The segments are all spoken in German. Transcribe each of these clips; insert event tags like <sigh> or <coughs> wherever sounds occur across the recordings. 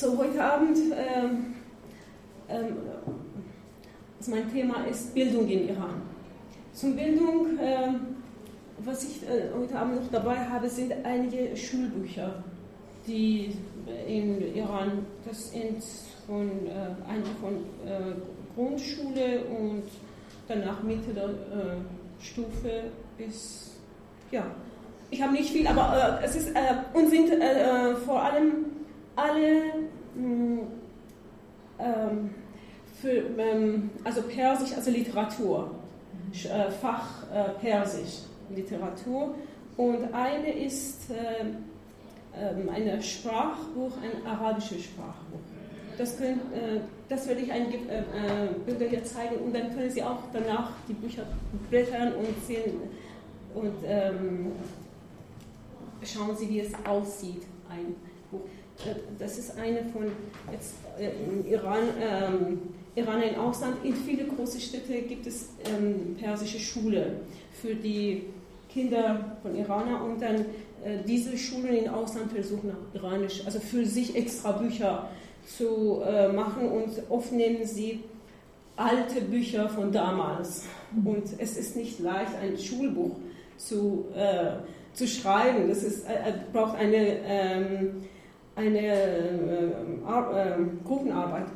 So, heute Abend, ähm, ähm, also mein Thema ist Bildung im Iran. Zum Bildung, äh, was ich äh, heute Abend noch dabei habe, sind einige Schulbücher, die in Iran, das sind von, äh, einige von äh, Grundschule und danach mittlere äh, Stufe bis, ja, ich habe nicht viel, aber äh, es ist, und sind vor allem alle ähm, für, ähm, also Persisch, also Literatur, äh, Fach äh, Persisch, Literatur. Und eine ist äh, ähm, ein Sprachbuch, ein arabisches Sprachbuch. Das, könnt, äh, das werde ich einige äh, Bilder hier zeigen und dann können Sie auch danach die Bücher blättern und sehen und ähm, schauen Sie, wie es aussieht, ein Buch. Das ist eine von jetzt im Iran. Ähm, Iran im Ausland. In viele große Städte gibt es ähm, persische Schule für die Kinder von Iraner und dann äh, diese Schulen im Ausland versuchen Iranisch, also für sich extra Bücher zu äh, machen und oft nehmen sie alte Bücher von damals. Und es ist nicht leicht, ein Schulbuch zu, äh, zu schreiben. Das ist, äh, braucht eine, ähm, eine äh, Gruppenarbeit.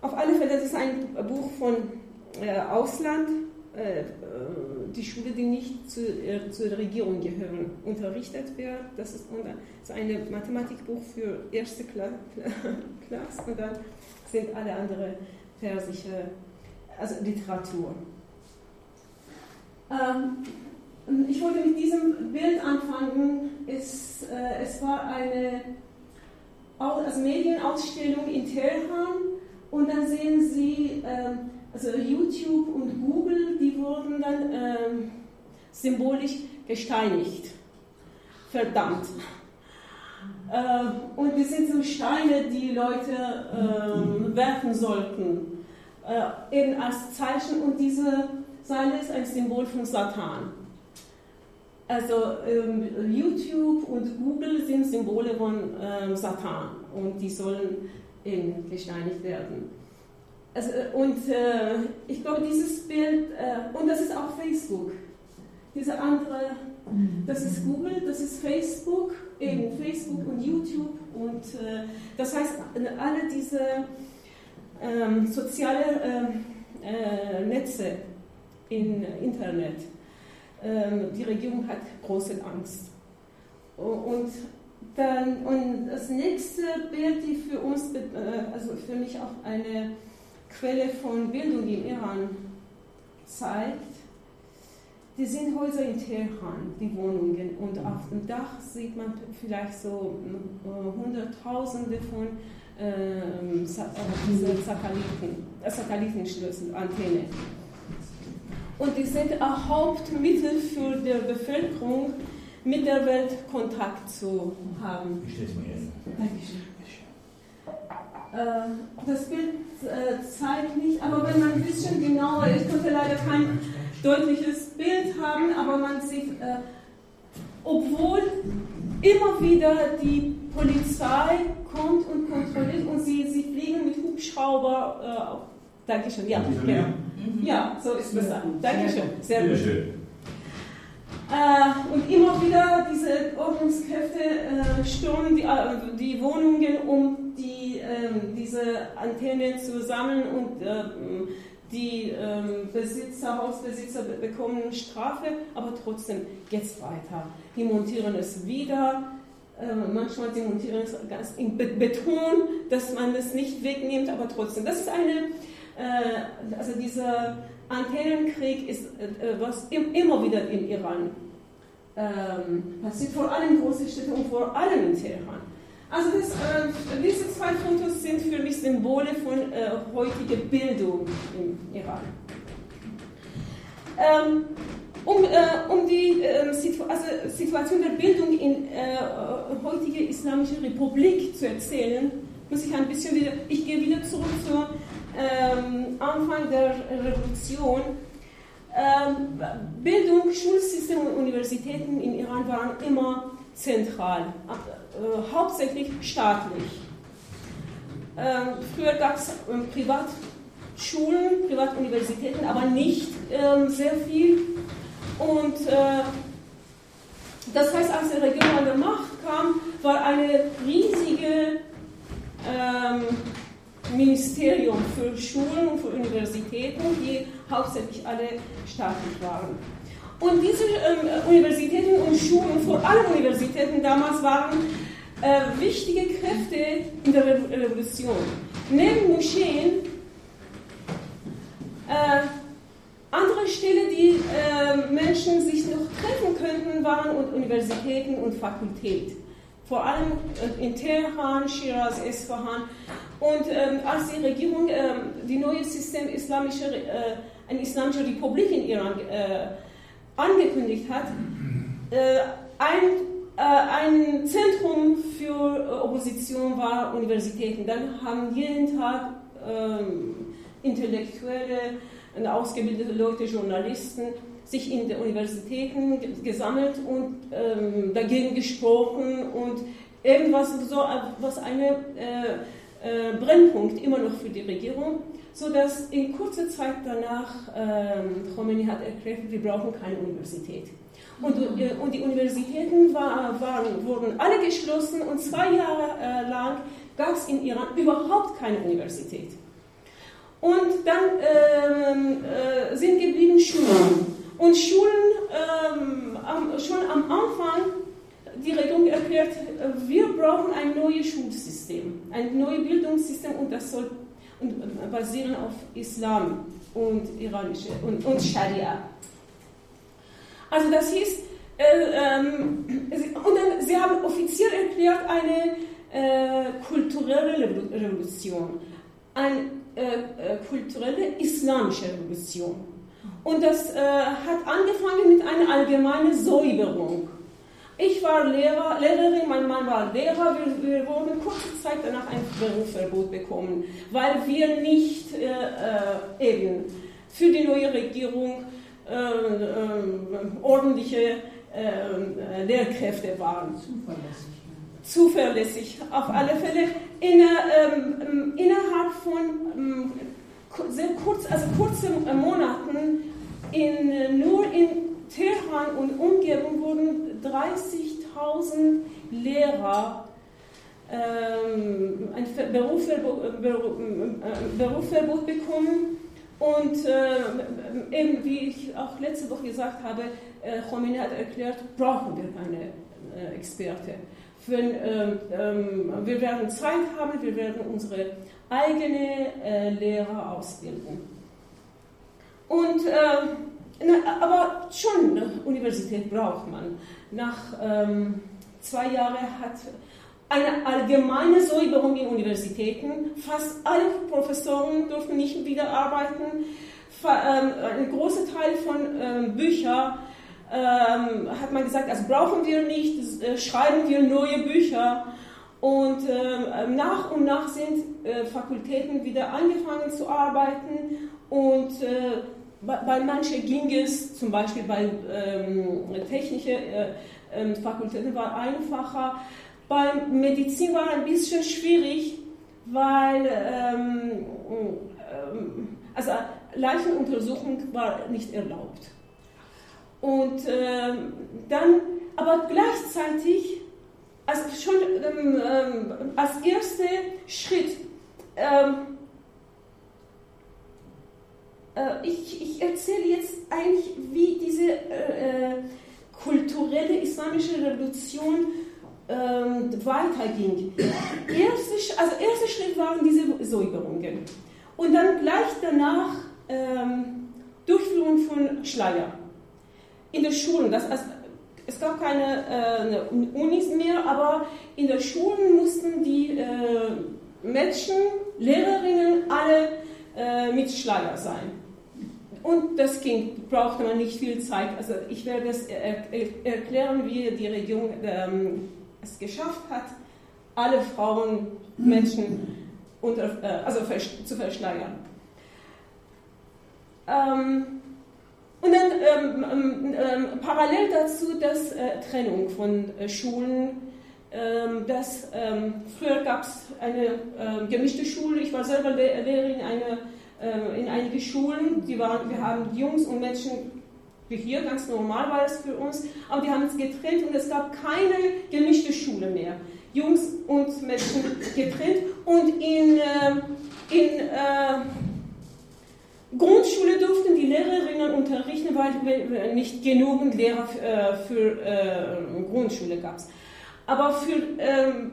Auf alle Fälle, das ist ein Buch von äh, Ausland, äh, äh die Schule, die nicht zu, äh, zur Regierung gehören, unterrichtet wird. Das ist, das ist ein Mathematikbuch für erste Kla <laughs> Klasse und dann sind alle andere persische, also Literatur. Ähm, ich wollte mit diesem Bild anfangen. Es, äh, es war eine also Medienausstellung in Teheran und dann sehen Sie, ähm, also YouTube und Google, die wurden dann ähm, symbolisch gesteinigt, verdammt. Äh, und das sind so Steine, die Leute äh, werfen sollten, äh, eben als Zeichen. Und diese Seile ist ein Symbol von Satan. Also ähm, YouTube und Google sind Symbole von ähm, Satan und die sollen eben gesteinigt werden. Also, äh, und äh, ich glaube, dieses Bild, äh, und das ist auch Facebook. Diese andere, das ist Google, das ist Facebook, eben Facebook und YouTube. Und äh, das heißt, alle diese ähm, sozialen äh, Netze im Internet, ähm, die Regierung hat große Angst. Und dann, und das nächste Bild, die für uns, äh, also für mich auch eine Quelle von Bildung im Iran zeigt, die sind Häuser in Teheran, die Wohnungen. Und auf dem Dach sieht man vielleicht so äh, Hunderttausende von ähm, äh, Satelliten, äh, Satellitenschlüssel, Antenne. Und die sind ein Hauptmittel für die Bevölkerung, mit der Welt Kontakt zu haben. Ich stelle es mal hin. Dankeschön. Äh, das Bild äh, zeigt nicht, aber wenn man ein bisschen genauer, ich konnte leider kein deutliches Bild haben, aber man sieht, äh, obwohl immer wieder die Polizei kommt und kontrolliert und sie, sie fliegen mit Hubschrauber. Dankeschön, ja, genau. Ja, so ist besser. Dankeschön, sehr gut. Äh, und immer wieder diese Ordnungskräfte äh, stürmen die, äh, die, Wohnungen, um die, ähm, diese Antennen zu sammeln und äh, die ähm, Besitzer, Hausbesitzer bekommen Strafe, aber trotzdem geht es weiter. Die montieren es wieder. Äh, manchmal die montieren es ganz in Beton, dass man es nicht wegnimmt, aber trotzdem. Das ist eine, äh, also dieser Antennenkrieg ist äh, was immer wieder im Iran ähm, passiert, vor allem in großen Städten und vor allem in Teheran. Also das, äh, diese zwei Fotos sind für mich Symbole von äh, heutiger Bildung im Iran. Ähm, um, äh, um die ähm, Situ also Situation der Bildung in äh, heutiger Islamischen Republik zu erzählen, muss ich ein bisschen wieder, ich gehe wieder zurück zur ähm, Anfang der Revolution. Ähm, Bildung, Schulsystem und Universitäten in Iran waren immer zentral, äh, hauptsächlich staatlich. Ähm, früher gab es ähm, Privatschulen, Privatuniversitäten, aber nicht ähm, sehr viel. Und äh, das heißt, als die Regierung an der Macht kam, war eine riesige ähm, Ministerium für Schulen und für Universitäten, die hauptsächlich alle staatlich waren. Und diese ähm, Universitäten und Schulen, vor allem Universitäten damals, waren äh, wichtige Kräfte in der Revolution. Neben Moscheen, äh, andere Stellen, die äh, Menschen sich noch treffen könnten, waren Universitäten und Fakultät. Vor allem äh, in Teheran, Shiraz, Esfahan. Und ähm, als die Regierung äh, die neue System islamische, äh, eine islamische Republik in Iran äh, angekündigt hat, äh, ein äh, ein Zentrum für Opposition war Universitäten. Dann haben jeden Tag ähm, intellektuelle, ausgebildete Leute, Journalisten sich in den Universitäten gesammelt und ähm, dagegen gesprochen und irgendwas, so, was eine äh, äh, Brennpunkt immer noch für die Regierung, sodass in kurzer Zeit danach ähm, Khomeini hat erklärt, wir brauchen keine Universität. Und, äh, und die Universitäten war, waren, wurden alle geschlossen und zwei Jahre äh, lang gab es in Iran überhaupt keine Universität. Und dann ähm, äh, sind geblieben Schulen. Und Schulen, ähm, am, schon am Anfang, die Regierung erklärt, äh, wir brauchen ein neues Schulsystem, ein neues Bildungssystem und das soll und, basieren auf Islam und iranische und, und Scharia. Also das hieß, äh, ähm, und dann, sie haben offiziell erklärt eine äh, kulturelle Revolution, eine äh, äh, kulturelle islamische Revolution. Und das äh, hat angefangen mit einer allgemeinen Säuberung. Ich war Lehrer, Lehrerin, mein Mann war Lehrer. Wir, wir wurden kurze Zeit danach ein Berufsverbot bekommen, weil wir nicht äh, äh, eben für die neue Regierung äh, äh, ordentliche äh, Lehrkräfte waren. Zuverlässig. Zuverlässig, auf alle Fälle. In, ähm, innerhalb von ähm, sehr kurz, also kurzen Monaten in, nur in Teheran und Umgebung wurden 30.000 Lehrer ähm, ein Berufsverbot, Berufsverbot bekommen und äh, eben, wie ich auch letzte Woche gesagt habe, äh, Khomeini hat erklärt, brauchen wir keine äh, Experte. Ähm, ähm, wir werden Zeit haben, wir werden unsere eigene äh, Lehrer ausbilden. Und, äh, na, aber schon eine Universität braucht man. Nach ähm, zwei Jahren hat eine allgemeine Säuberung in Universitäten. Fast alle Professoren durften nicht wieder arbeiten. Ähm, ein großer Teil von ähm, Büchern ähm, hat man gesagt, also brauchen wir nicht, äh, schreiben wir neue Bücher. Und nach und nach sind äh, Fakultäten wieder angefangen zu arbeiten und äh, bei manchen ging es, zum Beispiel bei ähm, technischen äh, Fakultäten war einfacher, bei Medizin war ein bisschen schwierig, weil ähm, ähm, also Leichenuntersuchung war nicht erlaubt. Und ähm, dann, aber gleichzeitig, also schon ähm, ähm, als erster Schritt, ähm, äh, ich, ich erzähle jetzt eigentlich, wie diese äh, äh kulturelle islamische Revolution ähm, weiterging. Erste, also erster Schritt waren diese Säuberungen. Und dann gleich danach ähm, Durchführung von Schleier. In der Schulen, das, also, es gab keine äh, Unis mehr, aber in der Schulen mussten die äh, Mädchen, Lehrerinnen alle äh, mit Schleier sein. Und das ging, brauchte man nicht viel Zeit. Also ich werde es er, er, erklären, wie die Regierung ähm, es geschafft hat, alle Frauen, Menschen unter, äh, also zu verschleiern. Ähm, und dann ähm, parallel dazu das äh, Trennung von äh, Schulen ähm, früher gab es eine gemischte Schule. Ich war selber Lehrerin eine, äh, in einigen Schulen. Die waren, wir haben Jungs und Mädchen wie hier, ganz normal war es für uns, aber die haben es getrennt und es gab keine gemischte Schule mehr. Jungs und Mädchen getrennt und in, äh, in äh, Grundschule durften die Lehrerinnen unterrichten, weil nicht genügend Lehrer für, äh, für äh, Grundschule gab. Aber für ähm,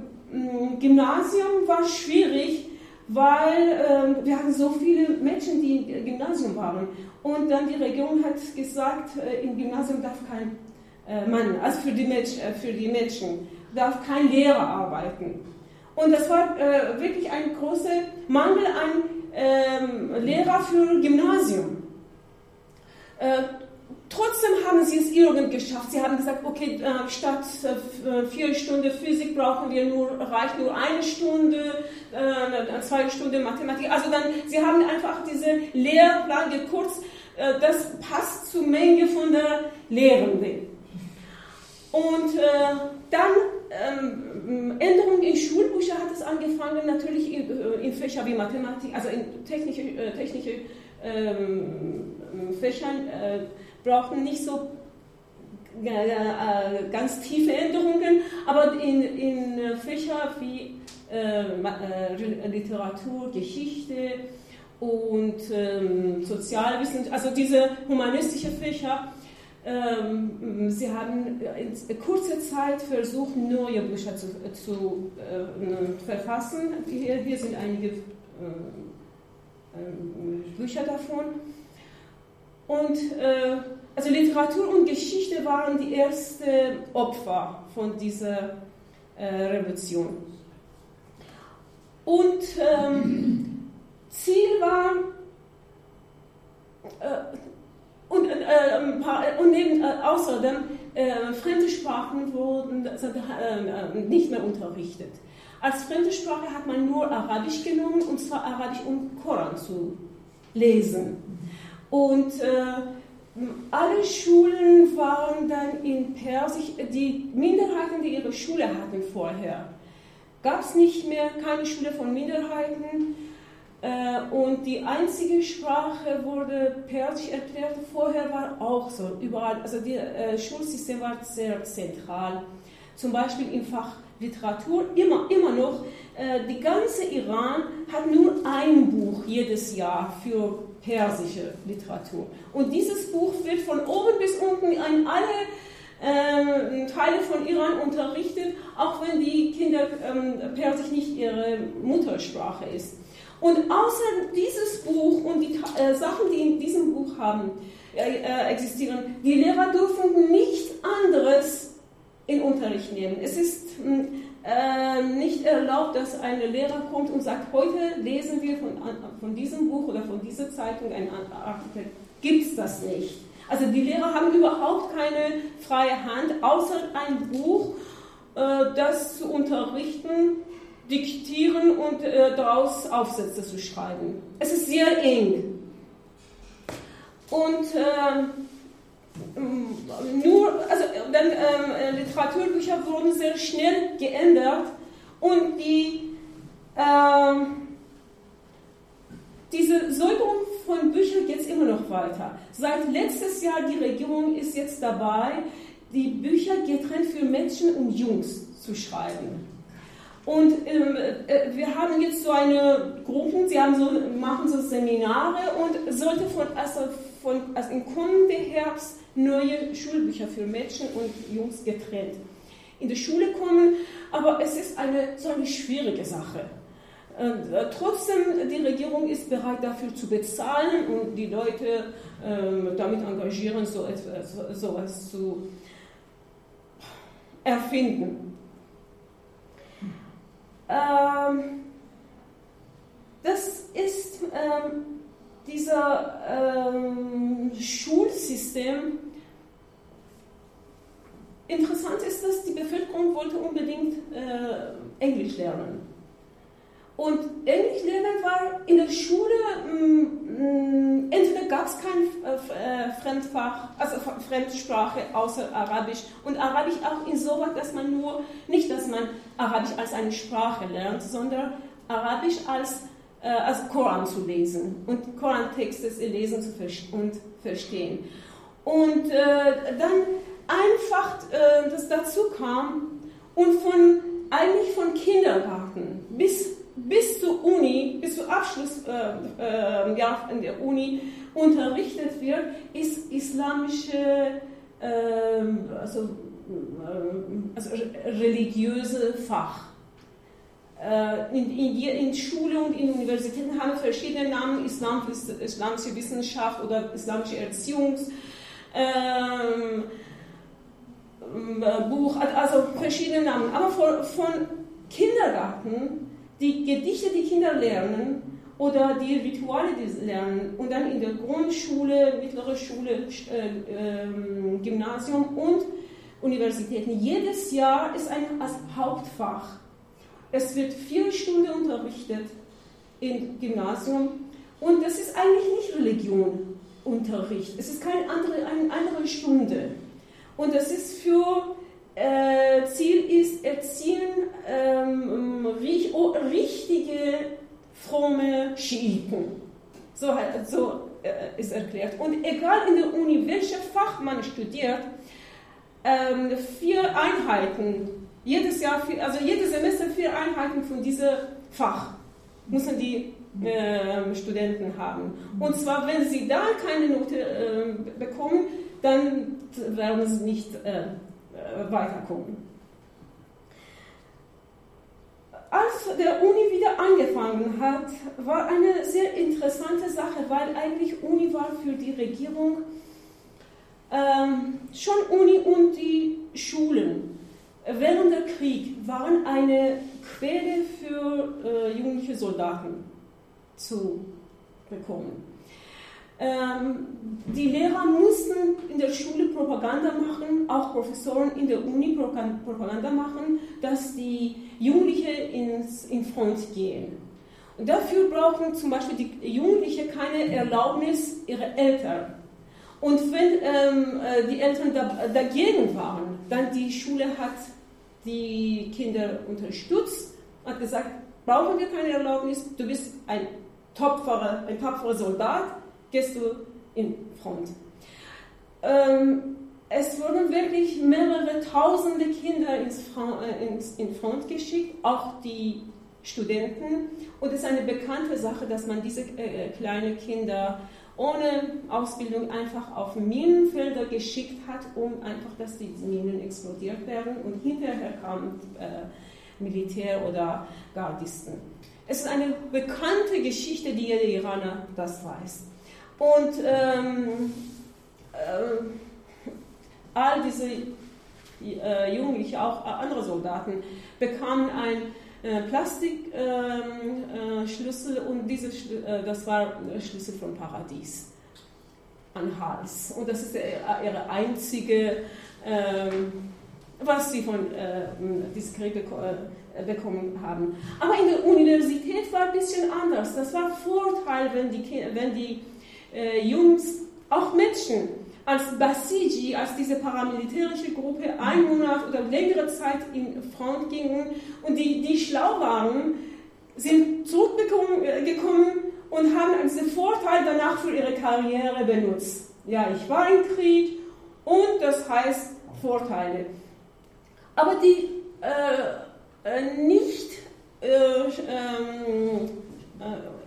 Gymnasium war es schwierig, weil äh, wir hatten so viele Mädchen, die im Gymnasium waren. Und dann die Regierung hat gesagt, äh, im Gymnasium darf kein äh, Mann, also für die, Mädchen, äh, für die Mädchen, darf kein Lehrer arbeiten. Und das war äh, wirklich ein großer Mangel an ähm, Lehrer für Gymnasium. Trotzdem haben sie es irgendwie geschafft. Sie haben gesagt, okay, äh, statt äh, vier Stunden Physik brauchen wir nur, reicht nur eine Stunde, äh, zwei Stunden Mathematik. Also dann, sie haben einfach diese Lehrplan gekürzt. Das passt zur Menge von der Lehrenden. Und dann ähm, Änderungen in Schulbücher hat es angefangen, natürlich in, in Fächer wie Mathematik, also in technische, technische ähm, Fächern äh, brauchten nicht so äh, ganz tiefe Änderungen, aber in, in Fächer wie äh, Literatur, Geschichte und ähm, Sozialwissenschaft, also diese humanistische Fächer, ähm, sie haben in kurzer Zeit versucht, neue Bücher zu, zu äh, verfassen. Hier, hier, sind einige äh, äh, Bücher davon. Und äh, also Literatur und Geschichte waren die ersten Opfer von dieser äh, Revolution. Und ähm, Ziel war, äh, und, äh, und neben, äh, außerdem, äh, fremde Sprachen wurden äh, nicht mehr unterrichtet. Als fremde Sprache hat man nur Arabisch genommen, und zwar Arabisch, um Koran zu lesen. Und alle Schulen waren dann in Persisch, die Minderheiten, die ihre Schule hatten vorher, gab es nicht mehr, keine Schule von Minderheiten. Äh, und die einzige Sprache wurde Persisch erklärt. Vorher war auch so, überall. Also das äh, Schulsystem war sehr zentral. Zum Beispiel im Fach Literatur, immer, immer noch. Äh, die ganze Iran hat nur ein Buch jedes Jahr für persische Literatur. Und dieses Buch wird von oben bis unten an alle äh, Teile von Iran unterrichtet, auch wenn die Kinder ähm, Persisch nicht ihre Muttersprache ist. Und außer dieses Buch und die äh, Sachen, die in diesem Buch haben, äh, äh, existieren, die Lehrer dürfen nichts anderes in Unterricht nehmen. Es ist hm, äh, nicht erlaubt, dass ein Lehrer kommt und sagt, heute lesen wir von, von diesem Buch oder von dieser Zeitung ein Artikel. Gibt es das nicht. Also die Lehrer haben überhaupt keine freie Hand, außer ein Buch, äh, das zu unterrichten diktieren und äh, daraus Aufsätze zu schreiben. Es ist sehr eng. Und äh, nur, also dann äh, Literaturbücher wurden sehr schnell geändert und die, äh, diese Säuberung von Büchern geht immer noch weiter. Seit letztes Jahr die Regierung ist jetzt dabei, die Bücher getrennt für Mädchen und Jungs zu schreiben. Und ähm, äh, wir haben jetzt so eine Gruppe, sie haben so, machen so Seminare und sollte von, also von, also im kommenden Herbst neue Schulbücher für Mädchen und Jungs getrennt in die Schule kommen, aber es ist eine so eine schwierige Sache. Äh, trotzdem, die Regierung ist bereit dafür zu bezahlen und die Leute äh, damit engagieren, so etwas, so etwas zu erfinden. Ähm, das ist ähm, dieser ähm, Schulsystem. Interessant ist, dass die Bevölkerung wollte unbedingt äh, Englisch lernen. Und Englisch lernen war in der Schule, mh, mh, entweder gab es kein äh, Fremdfach, also Fremdsprache außer Arabisch und Arabisch auch insoweit, dass man nur, nicht, dass man Arabisch als eine Sprache lernt, sondern Arabisch als, äh, als Koran zu lesen und Korantexte lesen zu und verstehen. Und äh, dann einfach, äh, das dazu kam und von, eigentlich von Kindergarten bis bis zur Uni, bis zum Abschluss äh, äh, ja, in der Uni unterrichtet wird, ist islamische, ähm, also, also religiöse Fach. Äh, in, in, in Schule und in Universitäten haben verschiedene Namen, Islam, islamische Wissenschaft oder islamische Erziehungs. Ähm, Buch, also verschiedene Namen. Aber von, von Kindergarten die Gedichte, die Kinder lernen oder die Rituale, die sie lernen und dann in der Grundschule, mittlere Schule, äh, äh, Gymnasium und Universitäten. Jedes Jahr ist ein als Hauptfach. Es wird vier Stunden unterrichtet im Gymnasium und das ist eigentlich nicht Religionunterricht. Es ist keine andere, eine andere Stunde. Und das ist für äh, Ziel ist Erziehen ähm, richtige, fromme Schiiten. So, so äh, ist erklärt. Und egal in der Uni, welches Fach man studiert, ähm, vier Einheiten, jedes Jahr, vier, also jedes Semester vier Einheiten von diesem Fach müssen die äh, Studenten haben. Und zwar, wenn sie da keine Note äh, bekommen, dann werden sie nicht äh, äh, weiterkommen. Als der Uni wieder angefangen hat, war eine sehr interessante Sache, weil eigentlich Uni war für die Regierung ähm, schon Uni und die Schulen während der Krieg waren eine Quelle für äh, jugendliche Soldaten zu bekommen. Ähm, die Lehrer mussten in der Schule Propaganda machen, auch Professoren in der Uni Propaganda machen, dass die Jugendlichen ins, in Front gehen. Und dafür brauchen zum Beispiel die Jugendlichen keine Erlaubnis ihrer Eltern. Und wenn ähm, äh, die Eltern da, dagegen waren, dann die Schule hat die Kinder unterstützt, hat gesagt, brauchen wir keine Erlaubnis, du bist ein tapferer, ein Soldat, gehst du in Front. Ähm, es wurden wirklich mehrere tausende Kinder ins Front, äh, ins, in Front geschickt, auch die Studenten. Und es ist eine bekannte Sache, dass man diese äh, äh kleinen Kinder ohne Ausbildung einfach auf Minenfelder geschickt hat, um einfach, dass die Minen explodiert werden. Und hinterher kamen äh, Militär oder Gardisten. Es ist eine bekannte Geschichte, die jeder Iraner das weiß. Und ähm, äh, all diese äh, Jugendlichen, auch andere Soldaten, bekamen ein Plastikschlüssel ähm, und diese, äh, das war Schlüssel vom Paradies an Hals. Und das ist ihre einzige, ähm, was sie von äh, diesem Krieg äh, bekommen haben. Aber in der Universität war ein bisschen anders. Das war Vorteil, wenn die, wenn die äh, Jungs, auch Menschen, als Basiji, als diese paramilitärische Gruppe ein Monat oder längere Zeit in Front gingen und die, die schlau waren, sind zurückgekommen äh, und haben diesen Vorteil danach für ihre Karriere benutzt. Ja, ich war im Krieg und das heißt Vorteile. Aber die äh, äh nicht äh, ähm,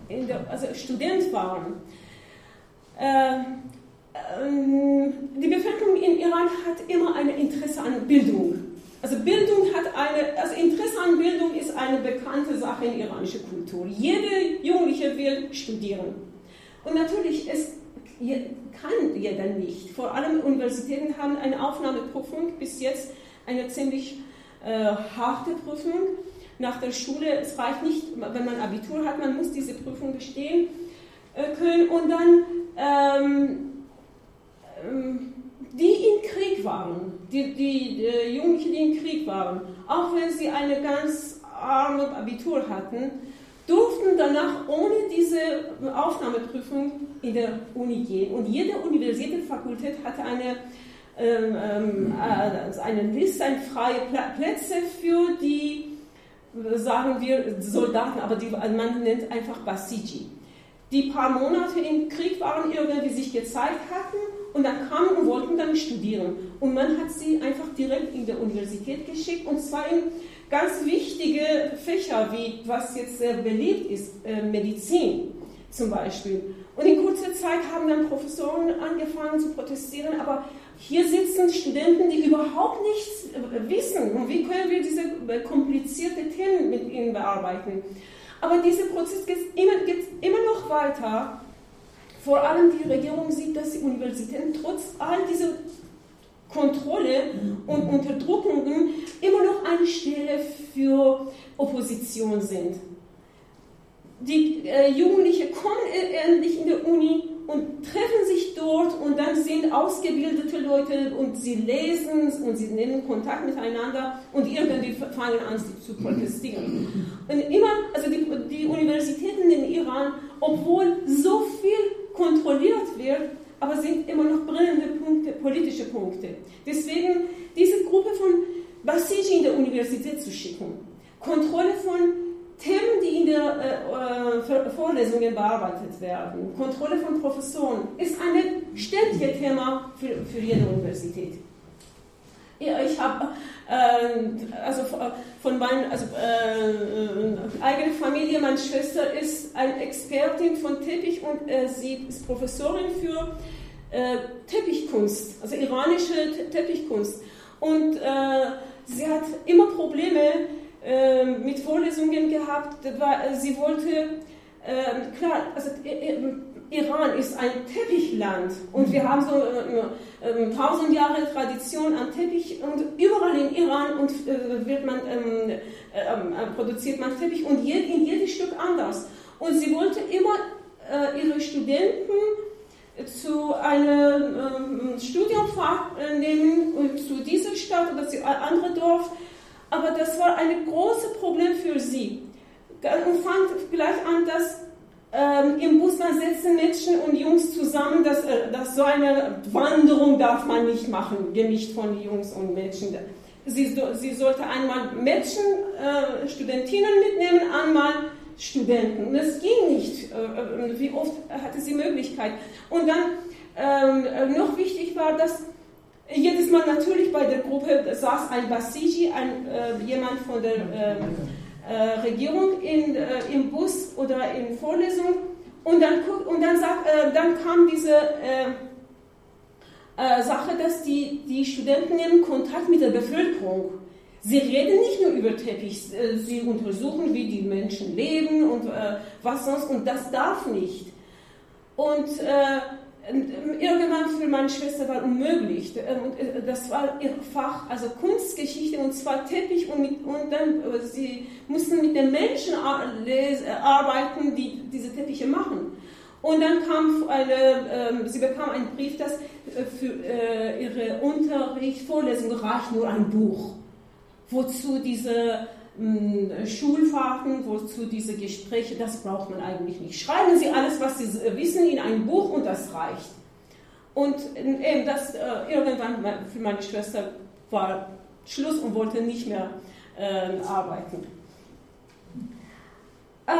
äh, der, also Student waren, äh, die Bevölkerung in Iran hat immer ein Interesse an Bildung. Also Bildung hat eine, also Interesse an Bildung ist eine bekannte Sache in iranischer Kultur. Jede Jugendliche will studieren. Und natürlich, es kann jeder nicht. Vor allem Universitäten haben eine Aufnahmeprüfung, bis jetzt eine ziemlich äh, harte Prüfung. Nach der Schule, es reicht nicht, wenn man Abitur hat, man muss diese Prüfung bestehen äh, können und dann ähm, ähm, die in Krieg waren, die, die, die Jugendlichen, die in Krieg waren, auch wenn sie eine ganz arme Abitur hatten, durften danach ohne diese Aufnahmeprüfung in der Uni gehen. Und jede Universitätsfakultät hatte eine, ähm, ähm äh, eine Liste, eine freie Plätze für die, sagen wir, Soldaten, aber die, man nennt einfach Basiji. Die paar Monate im Krieg waren, irgendwie sich gezeigt hatten und dann kamen und wollten dann studieren. Und man hat sie einfach direkt in der Universität geschickt und zwar in ganz wichtige Fächer, wie was jetzt sehr beliebt ist, äh, Medizin zum Beispiel. Und in kurzer Zeit haben dann Professoren angefangen zu protestieren, aber hier sitzen Studenten, die überhaupt nichts äh, wissen. Und wie können wir diese äh, komplizierten Themen mit ihnen bearbeiten? Aber dieser Prozess geht immer, geht immer noch weiter. Vor allem die Regierung sieht, dass die Universitäten trotz all dieser Kontrolle und Unterdrückungen immer noch eine Stelle für Opposition sind. Die äh, Jugendlichen kommen endlich in der Uni und treffen sich dort und dann sind ausgebildete Leute und sie lesen und sie nehmen Kontakt miteinander und irgendwie fangen an zu protestieren. Und immer, also die, die Universitäten in Iran, obwohl so viel kontrolliert wird, aber sind immer noch brennende Punkte, politische Punkte. Deswegen diese Gruppe von Basiji in der Universität zu schicken, Kontrolle von Themen, die in der äh, äh Vorlesungen bearbeitet werden, Kontrolle von Professoren, ist ein ständiges Thema für, für jede Universität. Ja, ich habe äh, also von meiner also, äh, eigenen Familie, meine Schwester ist eine Expertin von Teppich und äh, sie ist Professorin für äh, Teppichkunst, also iranische Teppichkunst. Und äh, sie hat immer Probleme äh, mit Vorlesungen gehabt. Sie wollte, klar, also Iran ist ein Teppichland und wir haben so äh, äh, tausend Jahre Tradition an Teppich und überall in Iran und, äh, wird man, ähm, äh, ähm, produziert man Teppich und je, in jedem Stück anders. Und sie wollte immer äh, ihre Studenten zu einem ähm, Studiumfach äh, nehmen zu dieser Stadt oder zu einem anderen Dorf, aber das war ein großes Problem für sie. Und fand gleich an, dass ähm, im Bus da sitzen Mädchen und Jungs zusammen, dass, äh, dass so eine Wanderung darf man nicht machen, gemischt von Jungs und Mädchen. Sie, sie sollte einmal Mädchen, äh, Studentinnen mitnehmen, einmal Studenten. Und es ging nicht. Äh, äh wie oft hatte sie Möglichkeit? Und dann ähm, äh, noch wichtig war, dass jedes Mal natürlich bei der Gruppe saß ein Basiji, ein, äh, jemand von der äh, Regierung in, äh, im Bus oder in Vorlesung und dann, und dann, sagt, äh, dann kam diese äh, äh, Sache, dass die, die Studenten nehmen Kontakt mit der Bevölkerung. Sie reden nicht nur über Teppich, äh, sie untersuchen, wie die Menschen leben und was sonst und das darf nicht. Und irgendwann für meine Schwester war unmöglich. Ähm, äh, das war ihr Fach, also Kunstgeschichte und zwar Teppich und, mit, und dann äh, sie mussten mit den Menschen äh, arbeiten, die diese Teppiche machen. Und dann kam eine, ähm, sie bekam einen Brief, dass für ihre Unterricht, Vorlesung reicht nur ein Buch. Wozu diese Schulfahrten, wozu diese Gespräche, das braucht man eigentlich nicht. Schreiben Sie alles, was Sie wissen, in ein Buch und das reicht. Und eben das äh, irgendwann für meine Schwester war Schluss und wollte nicht mehr äh, arbeiten. Äh,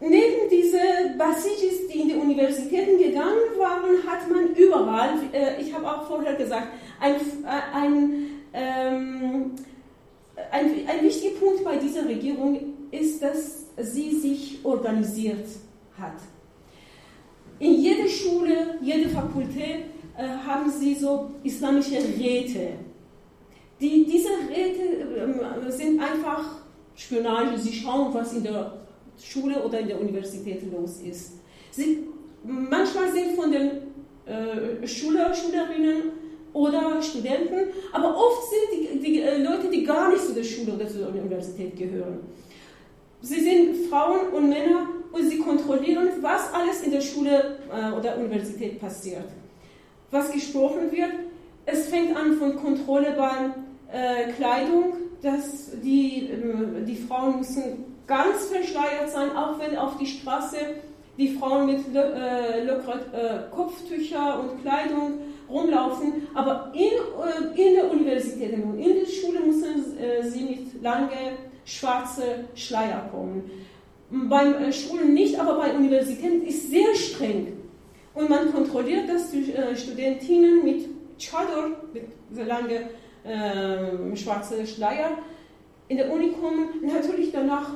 neben diese Basijis, die in die Universitäten gegangen waren, hat man überall, äh, ich habe auch vorher gesagt, ein, äh, ein ähm, ein, ein wichtiger Punkt bei dieser Regierung ist, dass sie sich organisiert hat. In jeder Schule, jede Fakultät äh, haben sie so islamische Räte. Die, diese Räte äh, sind einfach Spionage, sie schauen, was in der Schule oder in der Universität los ist. Sie, manchmal sind von den äh, Schüler, Schülerinnen oder Studenten, aber oft sind die, die äh, Leute, die gar nicht zu der Schule oder zur Universität gehören. Sie sind Frauen und Männer und sie kontrollieren, was alles in der Schule äh, oder Universität passiert. Was gesprochen wird, es fängt an von Kontrolle bei äh, Kleidung, dass die, äh, die Frauen müssen ganz verschleiert sein, auch wenn auf die Straße die Frauen mit äh, lockeren Kopftücher und Kleidung rumlaufen, aber in, äh, in der Universität und in der Schule müssen äh, sie mit langen schwarzen Schleier kommen. Beim äh, Schulen nicht, aber bei Universitäten ist sehr streng. Und man kontrolliert, dass die Studentinnen mit Chador, mit sehr langen äh, schwarzen Schleier, in der Uni kommen. Natürlich danach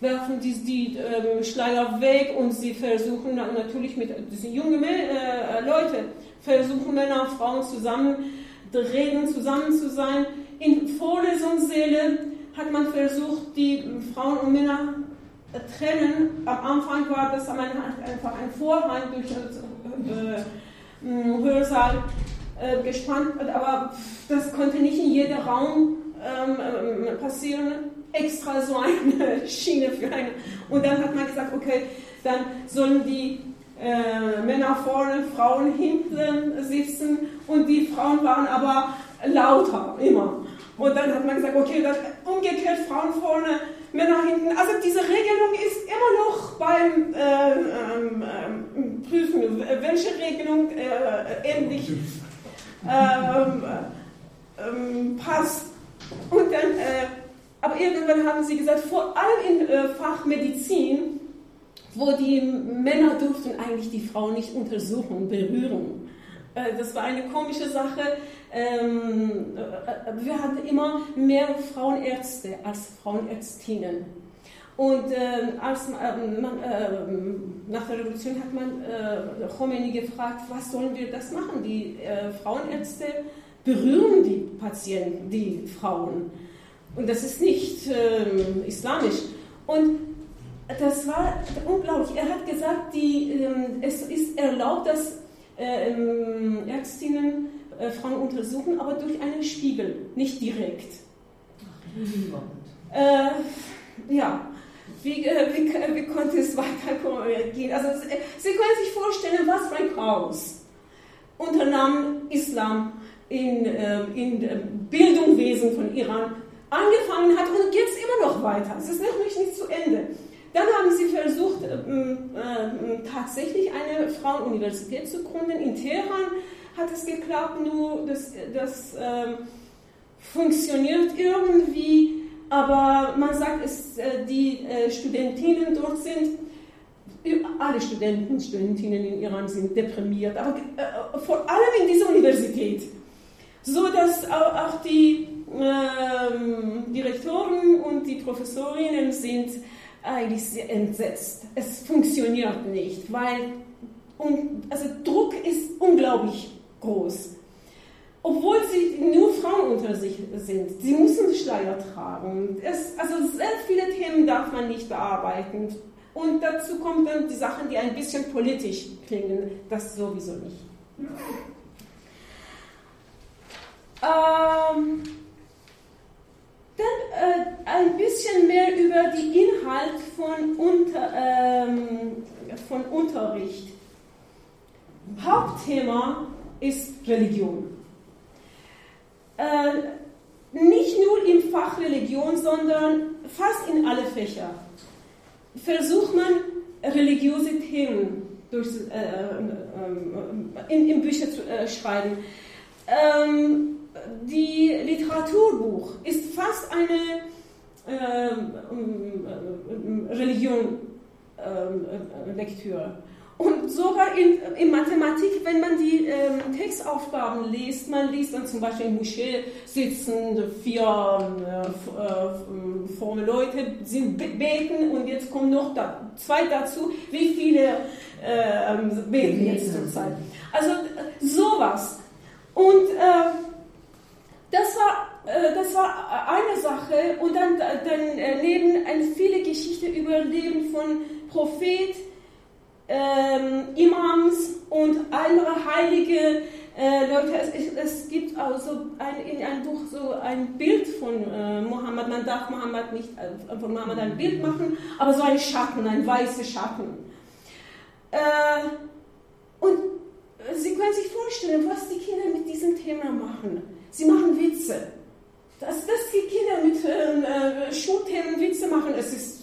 werfen die, die äh, Schleier weg und sie versuchen natürlich mit diesen jungen äh, Leute versuchen Männer und Frauen zusammen reden, zusammen zu sein. In Vorlesungssäle hat man versucht, die Frauen und Männer trennen. Am Anfang war das einfach ein Vorhang durch den äh, Hörsaal äh, gespannt, aber das konnte nicht in jedem Raum ähm, ähm, passieren. Extra so eine <laughs> Schiene für eine. Und dann hat man gesagt, okay, dann sollen die äh, Männer vorne, Frauen hinten sitzen und die Frauen waren aber lauter immer. Und dann hat man gesagt, okay, dann umgekehrt Frauen vorne, Männer hinten. Also diese Regelung ist immer noch beim äh, ähm, Prüfen, welche Regelung äh, endlich ähm, ähm, passt. Und dann, äh, aber irgendwann haben sie gesagt, vor allem in äh, Fach Medizin, wo die Männer durften eigentlich die Frauen nicht untersuchen, berühren. Äh, das war eine komische Sache. Ähm, äh, wir hatten immer mehr Frauenärzte als Frauenärztinnen. Und äh, als äh, man, nach der Revolution hat man Khomeini gefragt, was sollen wir das machen? Die Frauenärzte berühren die Patienten, die Frauen. Und das ist nicht ähm, islamisch. Und das war unglaublich. Er hat gesagt, die, ähm, es ist erlaubt, dass äh, ähm, Ärztinnen äh, Frauen untersuchen, aber durch einen Spiegel, nicht direkt. Äh, ja, wie, äh, wie, wie, konnte es weitergehen? Also, Sie können sich vorstellen, was für ein Chaos unter Namen Islam in, äh, in Bildungswesen von Iran angefangen hat und geht es immer noch weiter. Es ist noch nicht, nicht zu Ende. Dann haben sie versucht, ähm, äh, tatsächlich eine Frauenuniversität zu gründen. In Teheran hat es geklappt, nur das, das äh, funktioniert irgendwie, aber man sagt, es, äh, die äh, Studentinnen dort sind, alle Studenten und Studentinnen in Iran sind deprimiert, aber vor allem in dieser Universität, so dass auch, die ähm, Direktoren und die Professorinnen sind eigentlich sehr entsetzt. Es funktioniert nicht, weil und, also Druck ist unglaublich groß. Obwohl sie nur Frauen unter sich sind. Sie müssen Schleier tragen. Es, also sehr viele Themen darf man nicht bearbeiten. Und dazu kommen dann die Sachen, die ein bisschen politisch klingen. Das sowieso nicht. Ähm, dann äh, ein bisschen mehr über den Inhalt von, Unter, ähm, von Unterricht. Hauptthema ist Religion. Äh, nicht nur im Fach Religion, sondern fast in alle Fächer versucht man religiöse Themen durch, äh, äh, in, in Bücher zu äh, schreiben. Ähm, die Literaturbuch ist fast eine äh, Religion äh, Lektüre. Und sogar in, in Mathematik, wenn man die ähm, Textaufgaben liest, man liest dann zum Beispiel in Moschee sitzen vier äh, äh, fromme Leute, sind beten und jetzt kommen noch da, zwei dazu, wie viele äh, beten jetzt zurzeit. Also sowas. Und äh, das war äh, das war eine Sache und dann daneben eine viele Geschichte über Leben von Prophet, ähm, Imams und andere heilige äh, Leute. Es, es, gibt also ein, in einem Buch so ein Bild von äh, Mohammed. Man darf Mohammed nicht äh, von Mohammed ein Bild machen, aber so ein Schatten, ein weißer Schatten. Äh, und Sie können sich vorstellen, was die Kinder mit diesem Thema machen. Sie machen Witze. Dass, dass die Kinder mit äh, Schulthemen Witze machen, es ist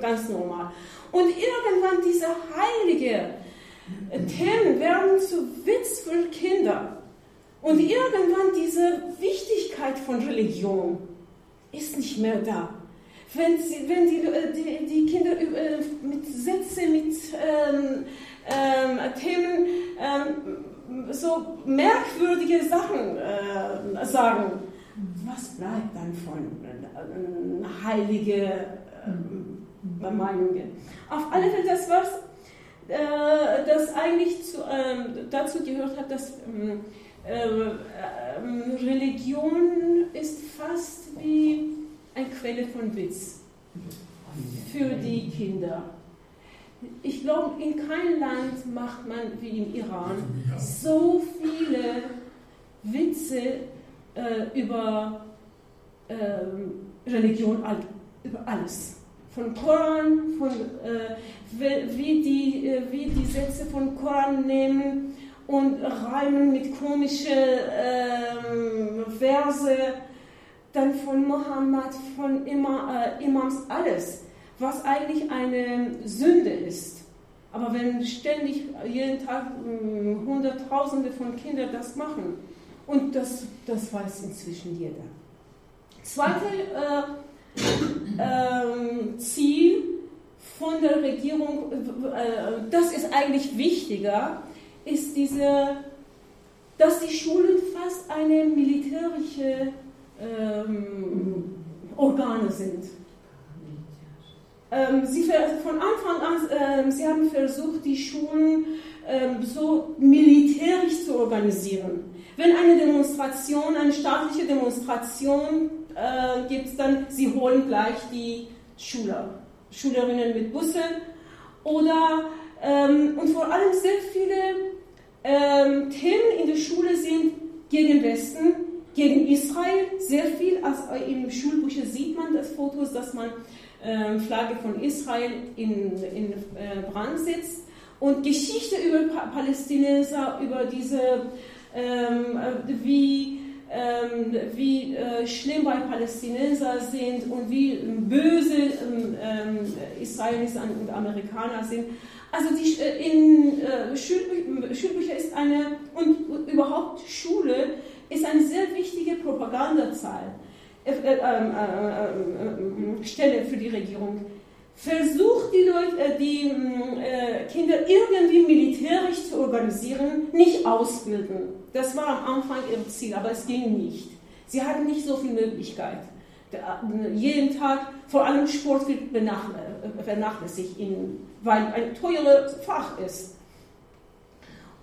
ganz normal. Und irgendwann diese heilige Themen werden zu Witz für Kinder. Und irgendwann diese Wichtigkeit von Religion ist nicht mehr da. Wenn, sie, wenn die, äh, die, die Kinder äh, mit Sätzen, mit ähm, ähm, Themen ähm, so merkwürdige Sachen äh, sagen, was bleibt dann von äh, heilige äh, Meinungen? Auf alle Fälle, das was äh, das eigentlich zu, ähm, dazu gehört hat, dass ähm, ähm, Religion ist fast wie eine Quelle von Witz für die Kinder. Ich glaube, in keinem Land macht man wie im Iran so viele Witze äh, über äh, Religion, über alles. Von Koran, von, äh, wie, die, äh, wie die Sätze von Koran nehmen und reimen mit komischen ähm, Verse, dann von Mohammed, von Ima, äh, Imams, alles, was eigentlich eine Sünde ist. Aber wenn ständig jeden Tag äh, Hunderttausende von Kindern das machen, und das, das weiß inzwischen jeder. Zweite äh, äh, Ziel von der Regierung, äh, das ist eigentlich wichtiger, ist diese, dass die Schulen fast eine militärische ähm, Organe sind. Ähm, sie von Anfang an, äh, sie haben versucht, die Schulen äh, so militärisch zu organisieren. Wenn eine Demonstration, eine staatliche Demonstration äh, gibt, dann sie holen gleich die Schüler, Schülerinnen mit Bussen oder ähm, und vor allem sehr viele ähm, Themen in der Schule sind gegen Westen, gegen Israel, sehr viel. Also Im Schulbücher sieht man das Fotos, dass man äh, Flagge von Israel in, in äh, Brand setzt. Und Geschichte über pa Palästinenser, über diese, ähm, wie, ähm, wie äh, schlimm bei Palästinenser sind und wie böse ähm, ähm Israelis und Amerikaner sind. Also die, äh, in äh, Schulbü Schulbücher ist eine, und überhaupt Schule ist eine sehr wichtige Propagandazahl, äh, äh, ähm, äh, äh, Stelle für die Regierung. Versucht die, Leute, die Kinder irgendwie militärisch zu organisieren, nicht ausbilden. Das war am Anfang ihr Ziel, aber es ging nicht. Sie hatten nicht so viel Möglichkeit. Jeden Tag, vor allem Sport wird vernachlässigt in weil ein teures Fach ist.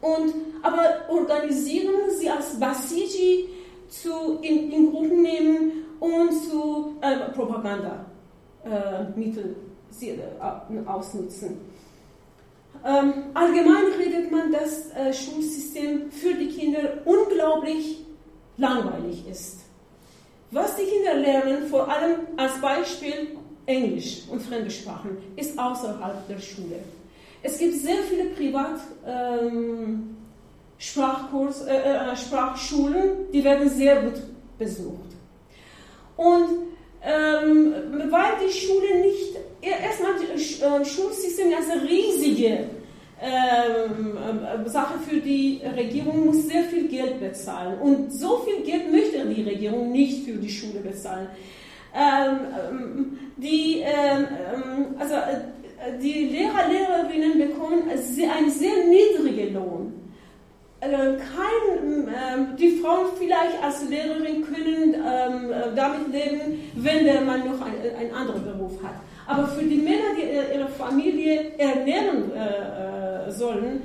Und, aber organisieren sie als Basiji zu, in, in Gruppen nehmen und zu äh, Propagandamittel äh, äh, ausnutzen. Ähm, allgemein redet man, dass äh, Schulsystem für die Kinder unglaublich langweilig ist. Was die Kinder lernen, vor allem als Beispiel Englisch und fremde Sprachen ist außerhalb der Schule. Es gibt sehr viele Privat ähm, Sprachkurs, äh, äh, Sprachschulen, die werden sehr gut besucht. Und ähm, weil die Schule nicht, erstmal das äh, Schulsystem ist eine riesige ähm, äh, Sache für die Regierung, muss sehr viel Geld bezahlen. Und so viel Geld möchte die Regierung nicht für die Schule bezahlen. Ähm, ähm, die, ähm, also, äh, die Lehrer, Lehrerinnen bekommen einen sehr niedrigen Lohn. Also kein, die Frauen vielleicht als Lehrerin können damit leben, wenn der Mann noch einen anderen Beruf hat. Aber für die Männer, die ihre Familie ernähren äh, sollen,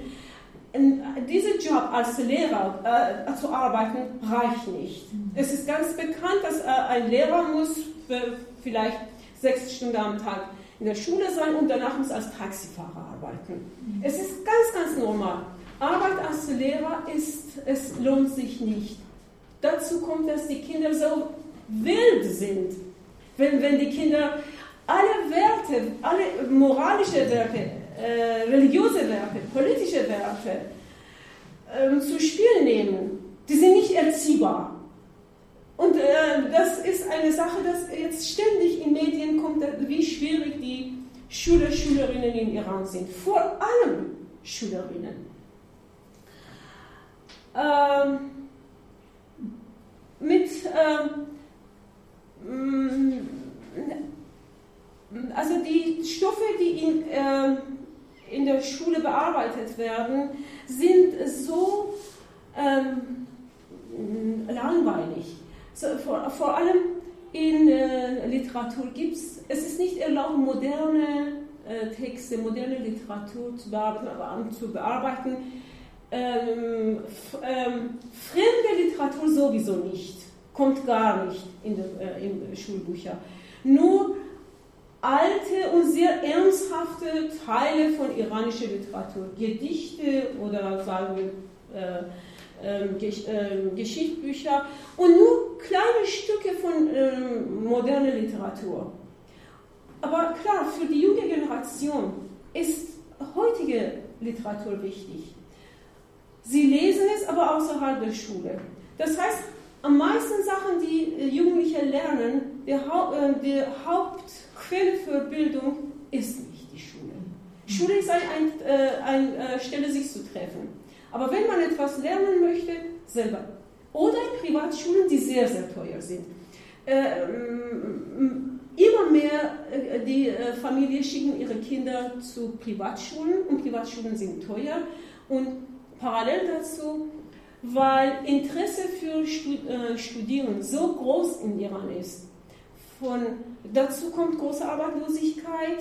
dieser Job als Lehrer äh, zu arbeiten reicht nicht. Es ist ganz bekannt, dass äh, ein Lehrer muss vielleicht sechs Stunden am Tag in der Schule sein und danach muss als Taxifahrer arbeiten. Es ist ganz, ganz normal. Arbeit als Lehrer ist, es lohnt sich nicht. Dazu kommt, dass die Kinder so wild sind. Wenn, wenn die Kinder alle Werte, alle moralische Werte, äh, religiöse Werte, politische Werte äh, zu Spiel nehmen, die sind nicht erziehbar. Und äh, das ist eine Sache, dass jetzt ständig in Medien kommt, wie schwierig die Schüler, Schülerinnen in Iran sind. Vor allem Schülerinnen. Ähm, mit ähm, also die Stoffe, die in, äh, in der Schule bearbeitet werden, sind so ähm, langweilig. So, vor, vor, allem in äh, Literatur gibt es, es ist nicht erlaubt, moderne äh, Texte, moderne Literatur zu bearbeiten. Zu bearbeiten. Ähm, ähm, fremde Literatur sowieso nicht, kommt gar nicht in, die, äh, Schulbücher. Nur alte und sehr ernsthafte Teile von iranischer Literatur, Gedichte oder sagen wir äh, ähm, Gesch äh, Geschichtsbücher und nur kleine Stücke von äh, moderner Literatur. Aber klar, für die junge Generation ist heutige Literatur wichtig. Sie lesen es aber außerhalb der Schule. Das heißt, am meisten Sachen, die äh, Jugendliche lernen, der, Haupt, äh, der Hauptquelle für Bildung ist nicht die Schule. Schule ist eine ein, ein, äh, Stelle, sich zu treffen. Aber wenn man etwas lernen möchte, selber. Oder in Privatschulen, die sehr, sehr teuer sind. Äh, immer mehr die Familien schicken ihre Kinder zu Privatschulen und Privatschulen sind teuer. Und parallel dazu, weil Interesse für Studieren so groß in Iran ist. Von, dazu kommt große Arbeitslosigkeit.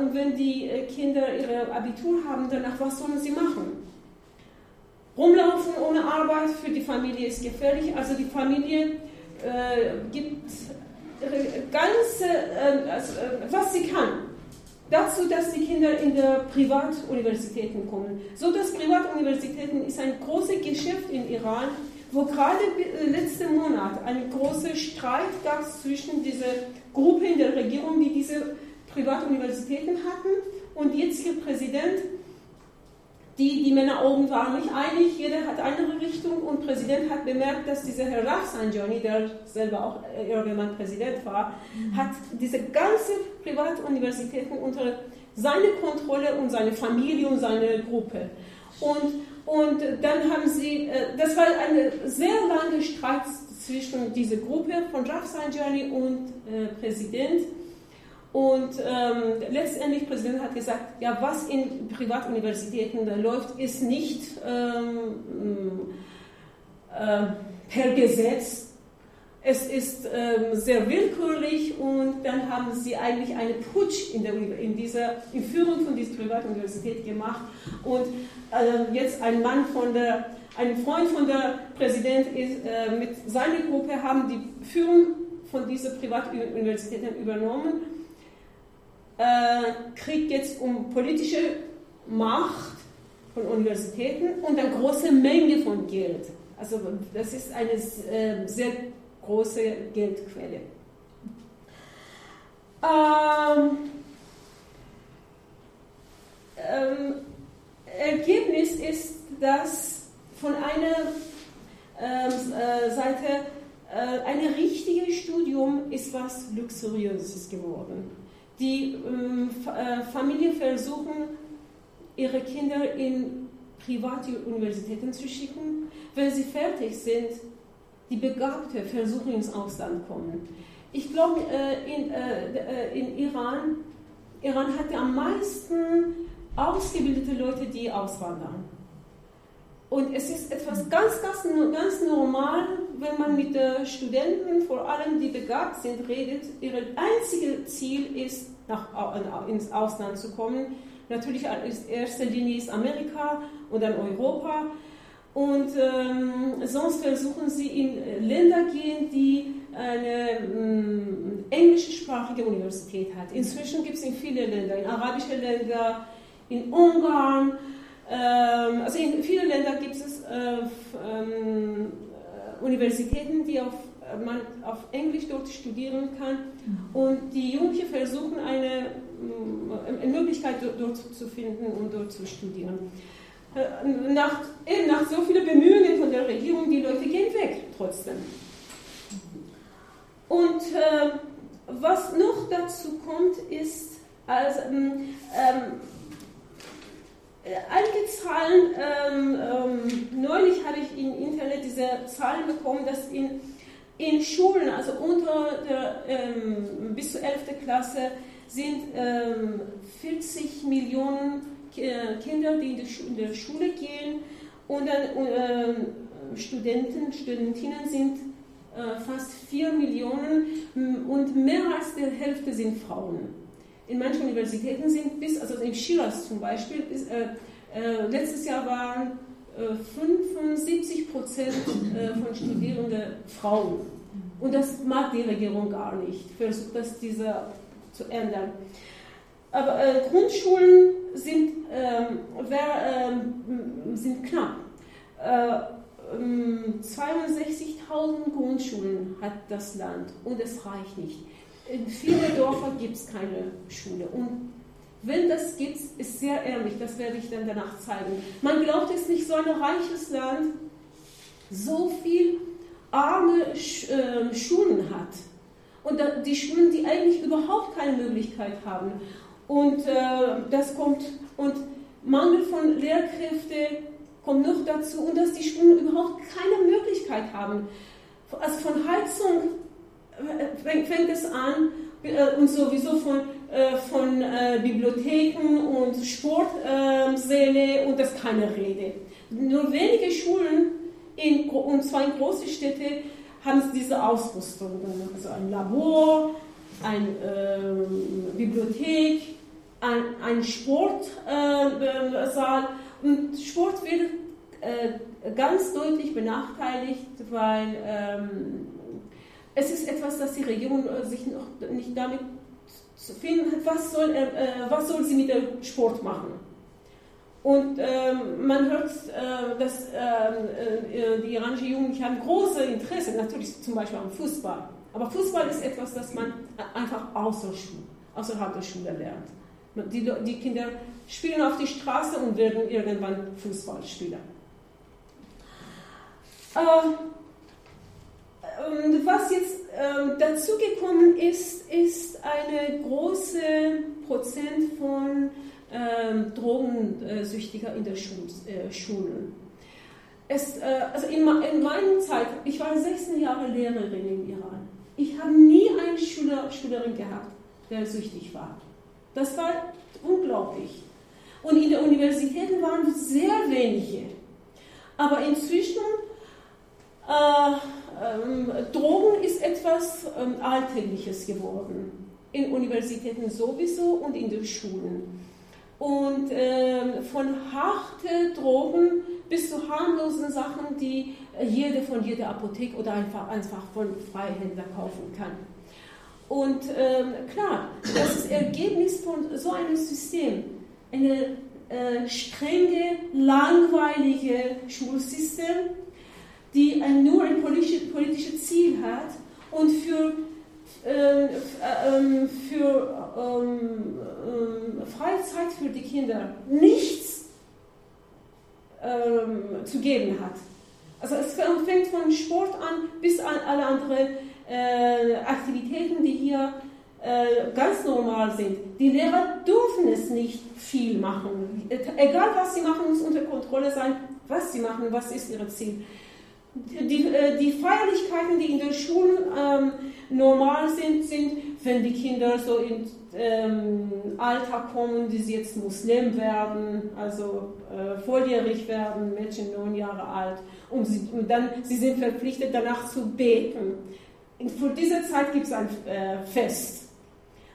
Und wenn die Kinder ihre Abitur haben, danach was sollen sie machen? Rumlaufen ohne Arbeit für die Familie ist gefährlich. Also die Familie äh, gibt ganz, äh, also, äh, was sie kann, dazu, dass die Kinder in der Privatuniversitäten kommen. So dass Privatuniversitäten ist ein großes Geschäft in Iran, wo gerade äh, letzten Monat ein großer Streit gab zwischen dieser Gruppe in der Regierung, die diese Privatuniversitäten hatten, und jetziger Präsident die, die Männer oben waren nicht einig, jeder hat eine andere Richtung und Präsident hat bemerkt, dass dieser Herr Rafsanjani, der selber auch irgendwann Präsident war, hat diese ganze Privatuniversitäten unter seine Kontrolle und seine Familie und seine Gruppe. Und, und dann haben sie, äh, das war ein sehr langer Streit zwischen dieser Gruppe von Rafsanjani und äh, Präsident. Und ähm, letztendlich, der Präsident hat gesagt, ja, was in Privatuniversitäten läuft, ist nicht ähm, äh, per Gesetz. Es ist ähm, sehr willkürlich und dann haben sie eigentlich einen Putsch in, der, in dieser in Führung von dieser Privatuniversität gemacht. Und äh, jetzt ein Mann von der, ein Freund von der Präsident ist, äh, mit seiner Gruppe haben die Führung von dieser Privatuniversitäten übernommen äh, kriegt jetzt um politische Macht von Universitäten und eine große Menge von Geld. Also das ist eine äh, sehr große Geldquelle. Ähm, ähm, Ergebnis ist, dass von einer ähm, äh, Seite äh, ein richtiges Studium ist was Luxuriöses geworden. Die ähm, äh, Familien versuchen, ihre Kinder in private Universitäten zu schicken. Wenn sie fertig sind, die Begabten versuchen ins Ausland kommen. Ich glaube, äh, in, äh, äh, in Iran, Iran hat am meisten ausgebildete Leute, die auswandern. Und es ist etwas ganz, ganz, ganz normal, wenn man mit den Studenten, vor allem die begabt sind, redet. Ihr einziges Ziel ist, nach, ins Ausland zu kommen. Natürlich in erster Linie ist Amerika und dann Europa. Und ähm, sonst versuchen sie in Länder gehen, die eine ähm, englischsprachige Universität hat. Inzwischen gibt es in vielen Ländern, in arabischen Ländern, in Ungarn, ähm, also in vielen Ländern gibt es äh, ähm, äh, Universitäten, die auf, äh, man auf Englisch dort studieren kann. Und die Jugendlichen versuchen eine, eine Möglichkeit dort zu finden und dort zu studieren. Nach, eben nach so vielen Bemühungen von der Regierung, die Leute gehen weg trotzdem. Und äh, was noch dazu kommt, ist, Also, ähm, ähm, einige Zahlen, ähm, ähm, neulich habe ich im Internet diese Zahlen bekommen, dass in, in Schulen, also unter der, ähm, bis zur 11. Klasse, sind 40 Millionen Kinder, die in die, in die Schule gehen und dann Studenten, Studentinnen sind äh, fast 4 Millionen und mehr als die Hälfte sind Frauen. In manchen Universitäten sind bis, also in Shiraz zum Beispiel, bis, äh, äh, letztes Jahr waren äh, 75 Prozent äh, von Studierenden Frauen. Und das mag die Regierung gar nicht, versucht das dieser zu ändern. Aber äh, Grundschulen sind, ähm, wer, ähm, sind knapp. 62.000 Grundschulen hat das Land und es reicht nicht. In vielen Dörfern gibt es keine Schule. Und wenn das gibt, ist sehr ehrlich, das werde ich dann danach zeigen. Man glaubt es nicht, so ein reiches Land so viel arme äh, Schulen hat. Und die Schulen, die eigentlich überhaupt keine Möglichkeit haben. Und äh, das kommt, und Mangel von Lehrkräften kommt noch dazu und dass die Schulen überhaupt keine Möglichkeit haben. Also von Heizung fängt es an äh, und sowieso von, äh, von Bibliotheken und Sportsäle und das keine Rede. Nur wenige Schulen, in, und zwar in großen Städten, haben diese Ausrüstung. Also ein Labor, eine äh, Bibliothek, ein, ein Sportsaal. Äh, und Sport wird äh, ganz deutlich benachteiligt, weil ähm, es ist etwas, das die Regierung äh, sich noch nicht damit zu finden hat, was soll, äh, was soll sie mit dem Sport machen. Und ähm, man hört, äh, dass ähm, äh, die iranischen Jugend haben große Interesse, natürlich zum Beispiel am Fußball. Aber Fußball ist etwas, das man einfach außer Schule, außerhalb der Schule lernt. Die, die Kinder spielen auf die Straße und werden irgendwann Fußballspieler. Äh, was jetzt äh, dazugekommen ist, ist eine große Prozent von äh, Drogensüchtiger in der äh, Schulen. Es, äh, also in, in meiner Zeit, ich war 16 Jahre Lehrerin im Iran. Ich habe nie eine Schüler, Schülerin gehabt, der süchtig war. Das war unglaublich. Und in den Universitäten waren sehr wenige. Aber inzwischen, äh, ähm, Drogen ist etwas ähm, Alltägliches geworden. In Universitäten sowieso und in den Schulen. Und äh, von harten Drogen bis zu harmlosen Sachen, die jede von jeder Apotheke oder einfach, einfach von Freihändler kaufen kann. Und ähm, klar, das ist Ergebnis von so einem System. Eine äh, strenge, langweilige Schulsystem, die nur ein politisches politische Ziel hat und für, äh, äh, für ähm, ähm, freie Zeit für die Kinder nichts ähm, zu geben hat. Also es fängt von Sport an bis an alle anderen äh, Aktivitäten, die hier äh, ganz normal sind. Die Lehrer dürfen es nicht viel machen. Egal was sie machen, muss unter Kontrolle sein, was sie machen, was ist ihr Ziel. Die, äh, die Feierlichkeiten, die in den Schulen ähm, normal sind, sind, wenn die Kinder so ins ähm, Alter kommen, die jetzt Muslim werden, also äh, volljährig werden, Mädchen neun Jahre alt, und, sie, und dann sie sind verpflichtet danach zu beten. Für diese Zeit gibt es ein äh, Fest.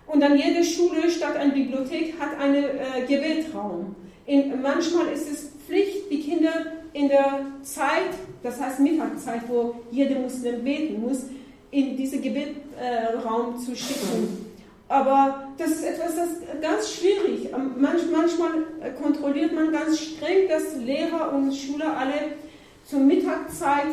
Und dann jede Schule statt einer Bibliothek hat einen äh, Gebetraum. In, manchmal ist es Pflicht, die Kinder in der Zeit, das heißt Mittagszeit, wo jeder Muslim beten muss, in diesen Gebetraum äh, zu schicken. Aber das ist etwas, das ganz schwierig. Manch, manchmal äh, kontrolliert man ganz streng, dass Lehrer und Schüler alle zur Mittagszeit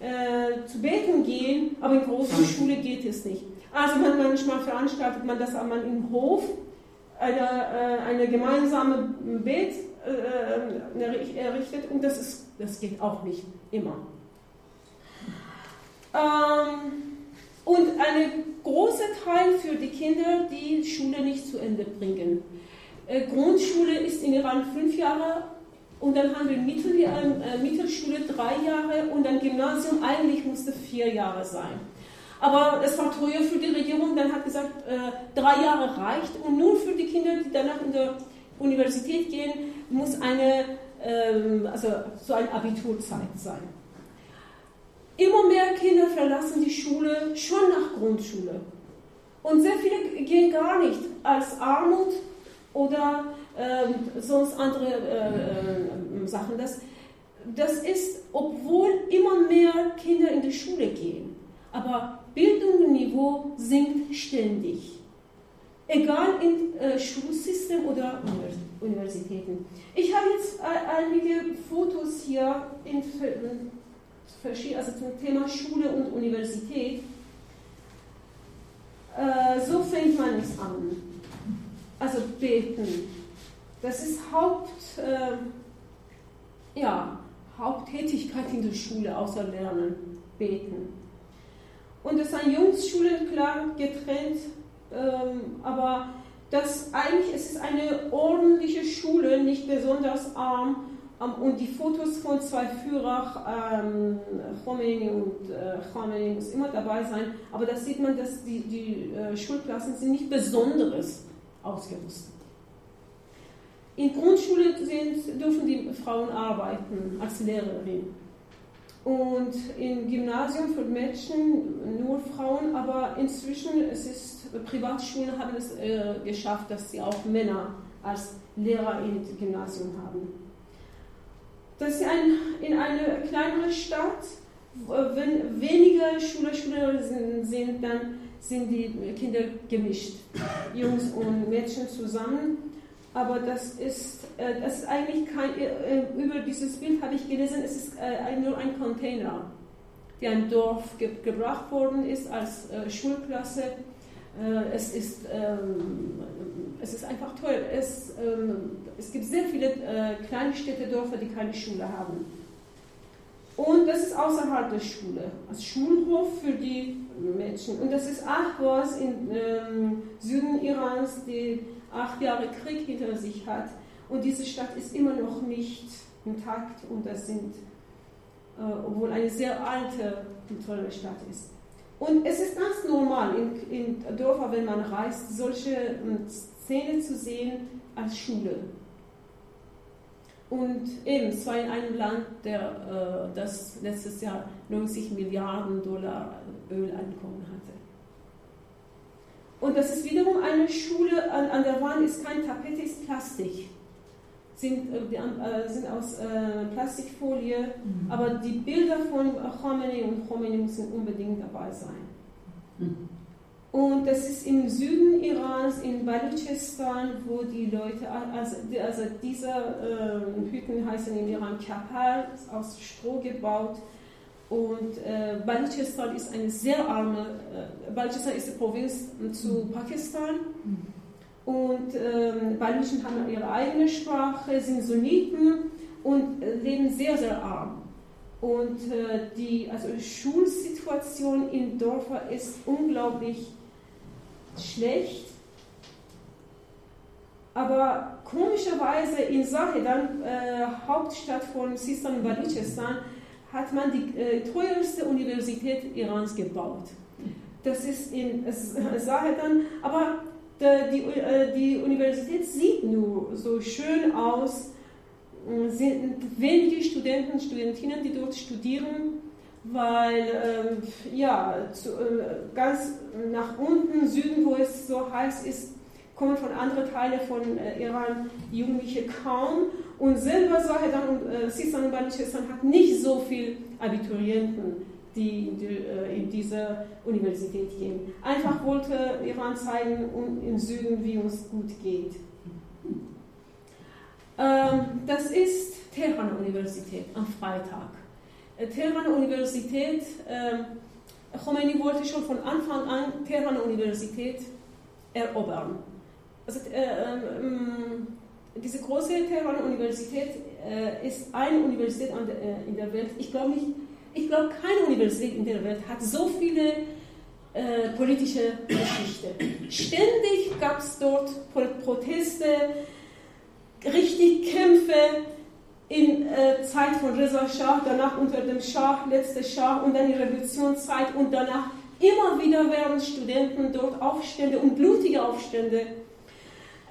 äh, zu beten gehen, aber in großen Schule geht es nicht. Also man, manchmal veranstaltet man das einmal im Hof, eine, äh, eine gemeinsame Bet äh, äh, errichtet und das, ist, das geht auch nicht immer. Ähm, Und ein großer Teil für die Kinder, die Schule nicht zu Ende bringen. Äh, Grundschule ist in Iran fünf Jahre und dann haben wir Mittel, äh, Mittelschule drei Jahre und dann Gymnasium eigentlich musste vier Jahre sein. Aber es war teuer für die Regierung, dann hat gesagt, äh, drei Jahre reicht und nur für die Kinder, die danach in der Universität gehen, muss eine, ähm, also so eine Abiturzeit sein. Immer mehr Kinder verlassen die Schule schon nach Grundschule. Und sehr viele gehen gar nicht als Armut oder äh, sonst andere äh, äh, Sachen. Das, das ist, obwohl immer mehr Kinder in die Schule gehen. Aber Bildungsniveau sinkt ständig. Egal im äh, Schulsystem oder Universitäten. Ich habe jetzt äh, einige Fotos hier in, also zum Thema Schule und Universität. Äh, so fängt man es an. Also beten. Das ist Haupt, äh, ja, Haupttätigkeit in der Schule, außer Lernen, beten. Und es sind Jungsschulen klar getrennt, ähm, aber das eigentlich es eine ordentliche Schule, nicht besonders arm. Ähm, und die Fotos von zwei Führern, ähm, Khomeini und äh, Khomeini, muss immer dabei sein. Aber da sieht man, dass die, die äh, Schulklassen sind nicht besonderes ausgerüstet. In Grundschule sind, dürfen die Frauen arbeiten als Lehrerin. Und im Gymnasium für Mädchen nur Frauen, aber inzwischen es ist Privatschulen haben es äh, geschafft, dass sie auch Männer als Lehrer im Gymnasium haben. Das ist ein, in einer kleineren Stadt, wenn weniger Schüler, Schülerinnen sind, dann sind die Kinder gemischt, <coughs> Jungs und Mädchen zusammen aber das ist, äh, das ist eigentlich kein, äh, über dieses Bild habe ich gelesen, es ist äh, nur ein Container, der ein Dorf ge gebracht worden ist als äh, Schulklasse. Äh, es, ist, ähm, es ist einfach toll. Es, ähm, es gibt sehr viele äh, kleine Städte, Dörfer, die keine Schule haben. Und das ist außerhalb der Schule, als Schulhof für die Mädchen. Und das ist Ahvaz im ähm, Süden Irans, die acht Jahre Krieg hinter sich hat. Und diese Stadt ist immer noch nicht intakt und das sind, äh, obwohl eine sehr alte und tolle Stadt ist. Und es ist ganz normal in, in Dörfern, wenn man reist, solche äh, Szenen zu sehen als Schule. Und eben, es war in einem Land, der, äh, das letztes Jahr 90 Milliarden Dollar Öleinkommen hatte. Und das ist wiederum eine Schule, an, an der Wand ist kein Tapet, ist Plastik. Sind, äh, äh, sind aus äh, Plastikfolie, mhm. aber die Bilder von Khomeini und Khomeini müssen unbedingt dabei sein. Mhm. Und das ist im Süden Irans, in Balochistan, wo die Leute, also, also diese äh, Hütten heißen in Iran Kapal, aus Stroh gebaut, und äh, Balochistan ist eine sehr arme, äh, Balochistan ist die Provinz zu Pakistan. Und ähm, Baluchen haben ihre eigene Sprache, sind Sunniten und äh, leben sehr, sehr arm. Und äh, die also Schulsituation in Dörfern ist unglaublich schlecht. Aber komischerweise in Sahedan, äh, Hauptstadt von Sistan und Balochistan, hat man die äh, teuerste Universität Irans gebaut. Das ist in Sahedan, aber die, äh, die Universität sieht nur so schön aus. Es sind wenige Studenten, Studentinnen, die dort studieren, weil äh, ja, zu, äh, ganz nach unten, Süden, wo es so heiß ist, kommen von anderen Teilen von äh, Iran Jugendliche kaum. Und selber Sahedan und äh, Sistan und Baluchistan hat nicht so viele Abiturienten, die, äh, in diese Universität gehen. Einfach wollte Iran zeigen und im Süden, wie uns gut geht. Ähm, das ist Teheran Universität am Freitag. Äh, Teheran Universität, äh, Khomeini wollte schon von Anfang an Teheran Universität erobern. Also, äh, ähm, diese große Teheran-Universität äh, ist eine Universität in der Welt. Ich glaube nicht, ich glaube keine Universität in der Welt hat so viele äh, politische Geschichte. Ständig gab es dort Proteste, richtig Kämpfe in äh, Zeit von Reza Shah, danach unter dem Schah, letzte Schah und dann die Revolutionszeit und danach immer wieder werden Studenten dort Aufstände und blutige Aufstände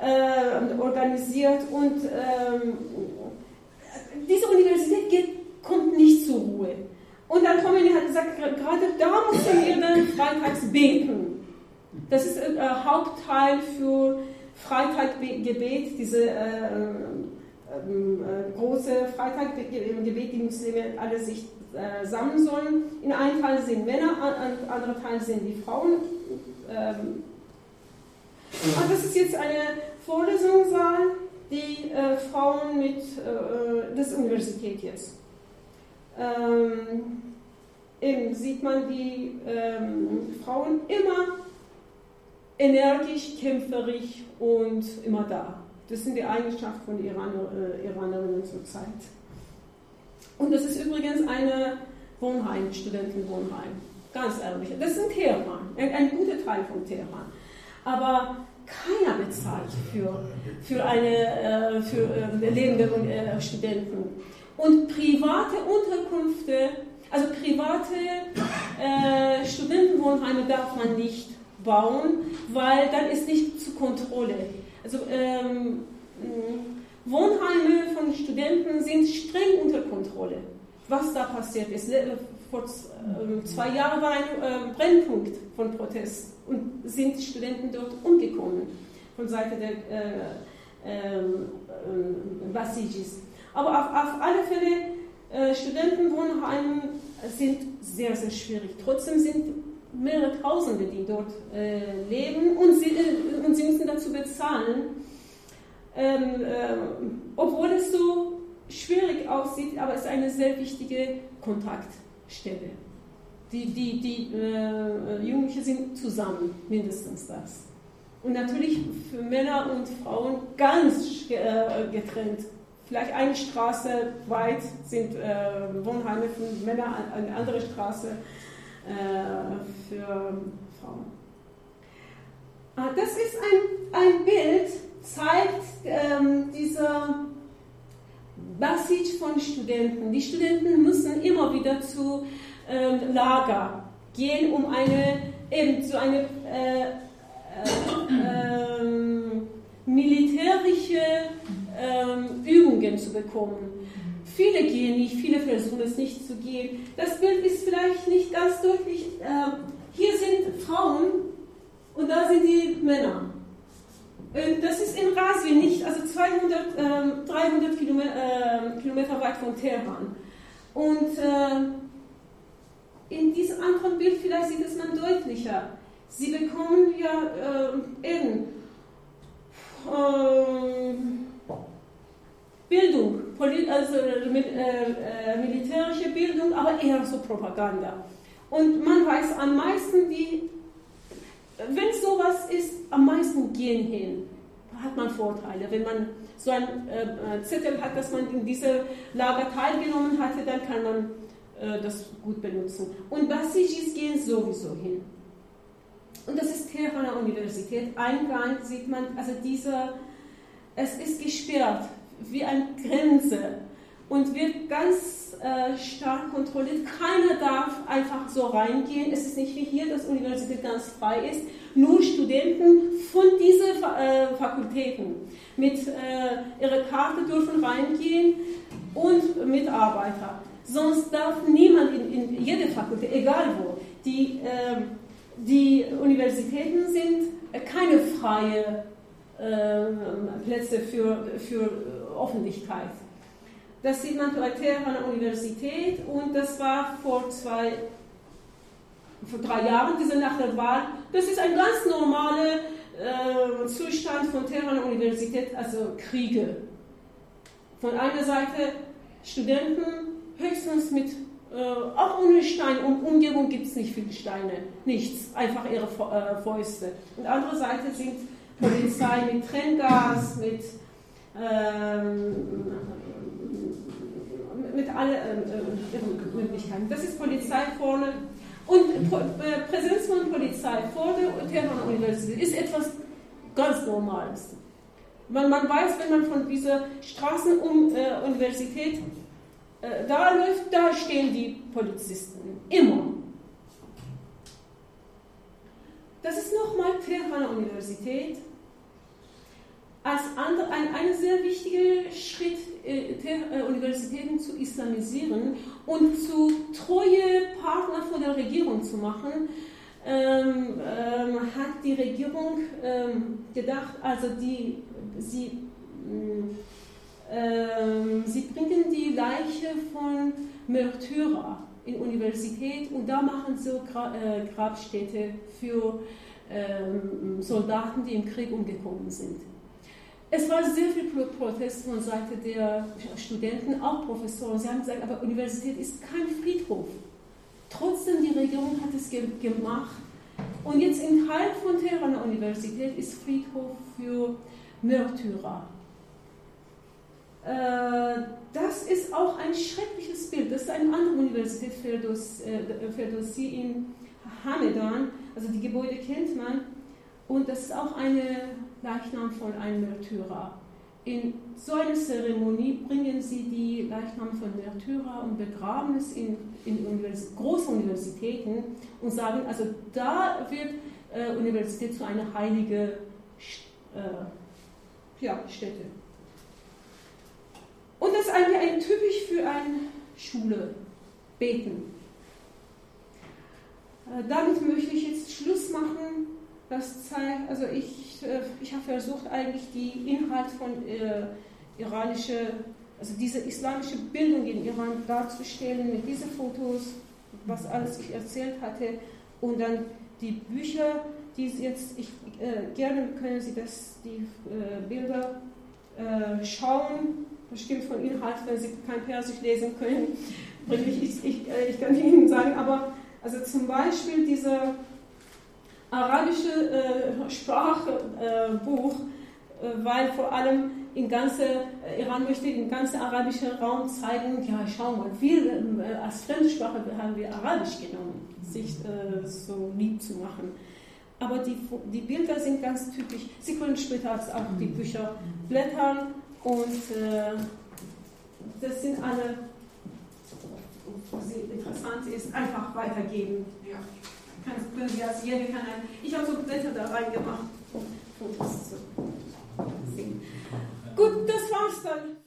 äh, organisiert und ähm, diese Universität geht, kommt nicht zur Ruhe. Und dann Khomeini hat gesagt, gerade da müssen wir dann freitags beten. Das ist ein äh, Hauptteil für Freitaggebet, diese äh, ähm, äh, große Freitaggebet, die Muslime alle sich äh, sammeln sollen. In einem Teil sind Männer, in anderen Teil sind die Frauen. Ähm, und das ist jetzt eine Vorlesungssaal, die äh, Frauen mit äh, des Universität jetzt. Ähm, eben sieht man die ähm, Frauen immer energisch, kämpferisch und immer da. Das sind die Eigenschaften von Iraner, äh, Iranerinnen zurzeit. Und das ist übrigens eine Wohnheim, Studentenwohnheim. Ganz ehrlich. Das ist in Teheran, ein, ein guter Teil von Teheran. Aber keiner bezahlt für, für, eine, äh, für äh, lebende äh, Studenten. Und private Unterkünfte, also private äh, Studentenwohnheime darf man nicht bauen, weil dann ist nicht zur Kontrolle. Also ähm, Wohnheime von Studenten sind streng unter Kontrolle. Was da passiert ist. Vor äh, zwei Jahren war ein äh, Brennpunkt von Protest und sind Studenten dort umgekommen von Seite der äh, ähm, äh, Basijis. Aber auf, auf alle Fälle, äh, Studentenwohnheime sind sehr, sehr schwierig. Trotzdem sind mehrere Tausende, die dort äh, leben und sie, äh, und sie müssen dazu bezahlen. Ähm, äh, obwohl es so schwierig aussieht, aber es ist eine sehr wichtige Kontaktstelle. Die, die, die äh, Jugendlichen sind zusammen, mindestens das. Und natürlich für Männer und Frauen ganz äh, getrennt. Vielleicht eine Straße weit sind äh, Wohnheime für Männer, eine andere Straße äh, für Frauen. Ah, das ist ein, ein Bild, zeigt ähm, dieser Basij von Studenten. Die Studenten müssen immer wieder zu ähm, Lager gehen, um eine, eben zu eine äh, äh, ähm, militärische ähm, Übungen zu bekommen. Viele gehen nicht, viele versuchen es nicht zu gehen. Das Bild ist vielleicht nicht ganz deutlich. Äh, hier sind Frauen und da sind die Männer. Äh, das ist in Rasien nicht, also 200, äh, 300 Kilometer, äh, Kilometer, weit von Teheran. Und äh, in diesem anderen Bild vielleicht sieht es man deutlicher. Sie bekommen ja äh, eben äh, Bildung, also mit, militärische Bildung, aber eher so Propaganda. Und man weiß am meisten, die wenn sowas ist, am meisten gehen hin. Hat man Vorteile. Wenn man so einen äh, Zettel hat, dass man in diese Lager teilgenommen hatte, dann kann man äh, das gut benutzen. Und Basijis gehen sowieso hin. Und das ist Teheraner Universität. Eingang sieht man, also dieser, es ist gesperrt wie eine Grenze und wird ganz äh, stark kontrolliert. Keiner darf einfach so reingehen. Es ist nicht wie hier, dass Universität ganz frei ist. Nur Studenten von diesen äh, Fakultäten mit äh, ihrer Karte dürfen reingehen und Mitarbeiter. Sonst darf niemand in, in jede Fakultät, egal wo. Die, ähm, die Universitäten sind keine freien ähm, Plätze für, für Öffentlichkeit. Das sieht man bei Teheraner Universität und das war vor zwei, vor drei Jahren, diese nach der Wahl. Das ist ein ganz normaler äh, Zustand von Teheraner Universität, also Kriege. Von einer Seite Studenten höchstens mit, äh, auch ohne Stein, um Umgebung gibt es nicht viele Steine, nichts, einfach ihre äh, Fäuste. Und andere Seite sind Polizei mit Trenngas, mit ähm, mit allen äh, äh Möglichkeiten. Das ist Polizei vorne Und Präsenz von Polizei vor der Tehraner Universität ist etwas ganz Normales. Man, man weiß, wenn man von dieser Straßenuniversität äh, da läuft, da stehen die Polizisten. Immer. Das ist nochmal Tehraner Universität. Als andere, ein, ein sehr wichtiger Schritt, äh, äh, Universitäten zu islamisieren und zu treue Partner von der Regierung zu machen, ähm, ähm, hat die Regierung ähm, gedacht, also die, sie, äh, sie bringen die Leiche von Märtyrer in Universität und da machen Gra äh, Grabstätte für ähm, Soldaten, die im Krieg umgekommen sind. Es war sehr viel Protest von Seite der Studenten, auch Professoren. Sie haben gesagt, aber Universität ist kein Friedhof. Trotzdem, die Regierung hat es ge gemacht. Und jetzt Teil von Teheraner Universität ist Friedhof für Märtyrer. Äh, das ist auch ein schreckliches Bild. Das ist eine andere Universität, Ferdowsi äh, in Hamedan. Also die Gebäude kennt man. Und das ist auch eine Leichnam von einem Märtyrer. In so einer Zeremonie bringen sie die Leichname von Märtyrer und begraben es in, in Univers großen Universitäten und sagen, also da wird äh, Universität zu einer heiligen äh, ja, Stätte. Eigentlich ein typisch für eine Schule, beten. Äh, damit möchte ich jetzt Schluss machen. Das zeigt, also ich, äh, ich habe versucht eigentlich die Inhalt von äh, iranische, also diese islamische Bildung in Iran darzustellen mit diesen Fotos, was alles ich erzählt hatte und dann die Bücher, die jetzt, ich, äh, gerne können Sie das, die äh, Bilder äh, schauen, bestimmt von Inhalt, wenn Sie kein Persisch lesen können, ich, ich, ich, äh, ich kann Ihnen sagen, aber also zum Beispiel dieser arabische äh, Sprachbuch, äh, weil vor allem in ganze, äh, Iran möchte den ganzen arabischen Raum zeigen, ja schau mal, wir äh, als Fremdsprache haben wir Arabisch genommen, sich äh, so lieb zu machen. Aber die, die Bilder sind ganz typisch. Sie können später auch die Bücher blättern und äh, das sind alle, was interessant ist, einfach weitergeben. Ja können Sie als jede kann ein, ich habe so Blätter da reingemacht. Gut, das war's dann.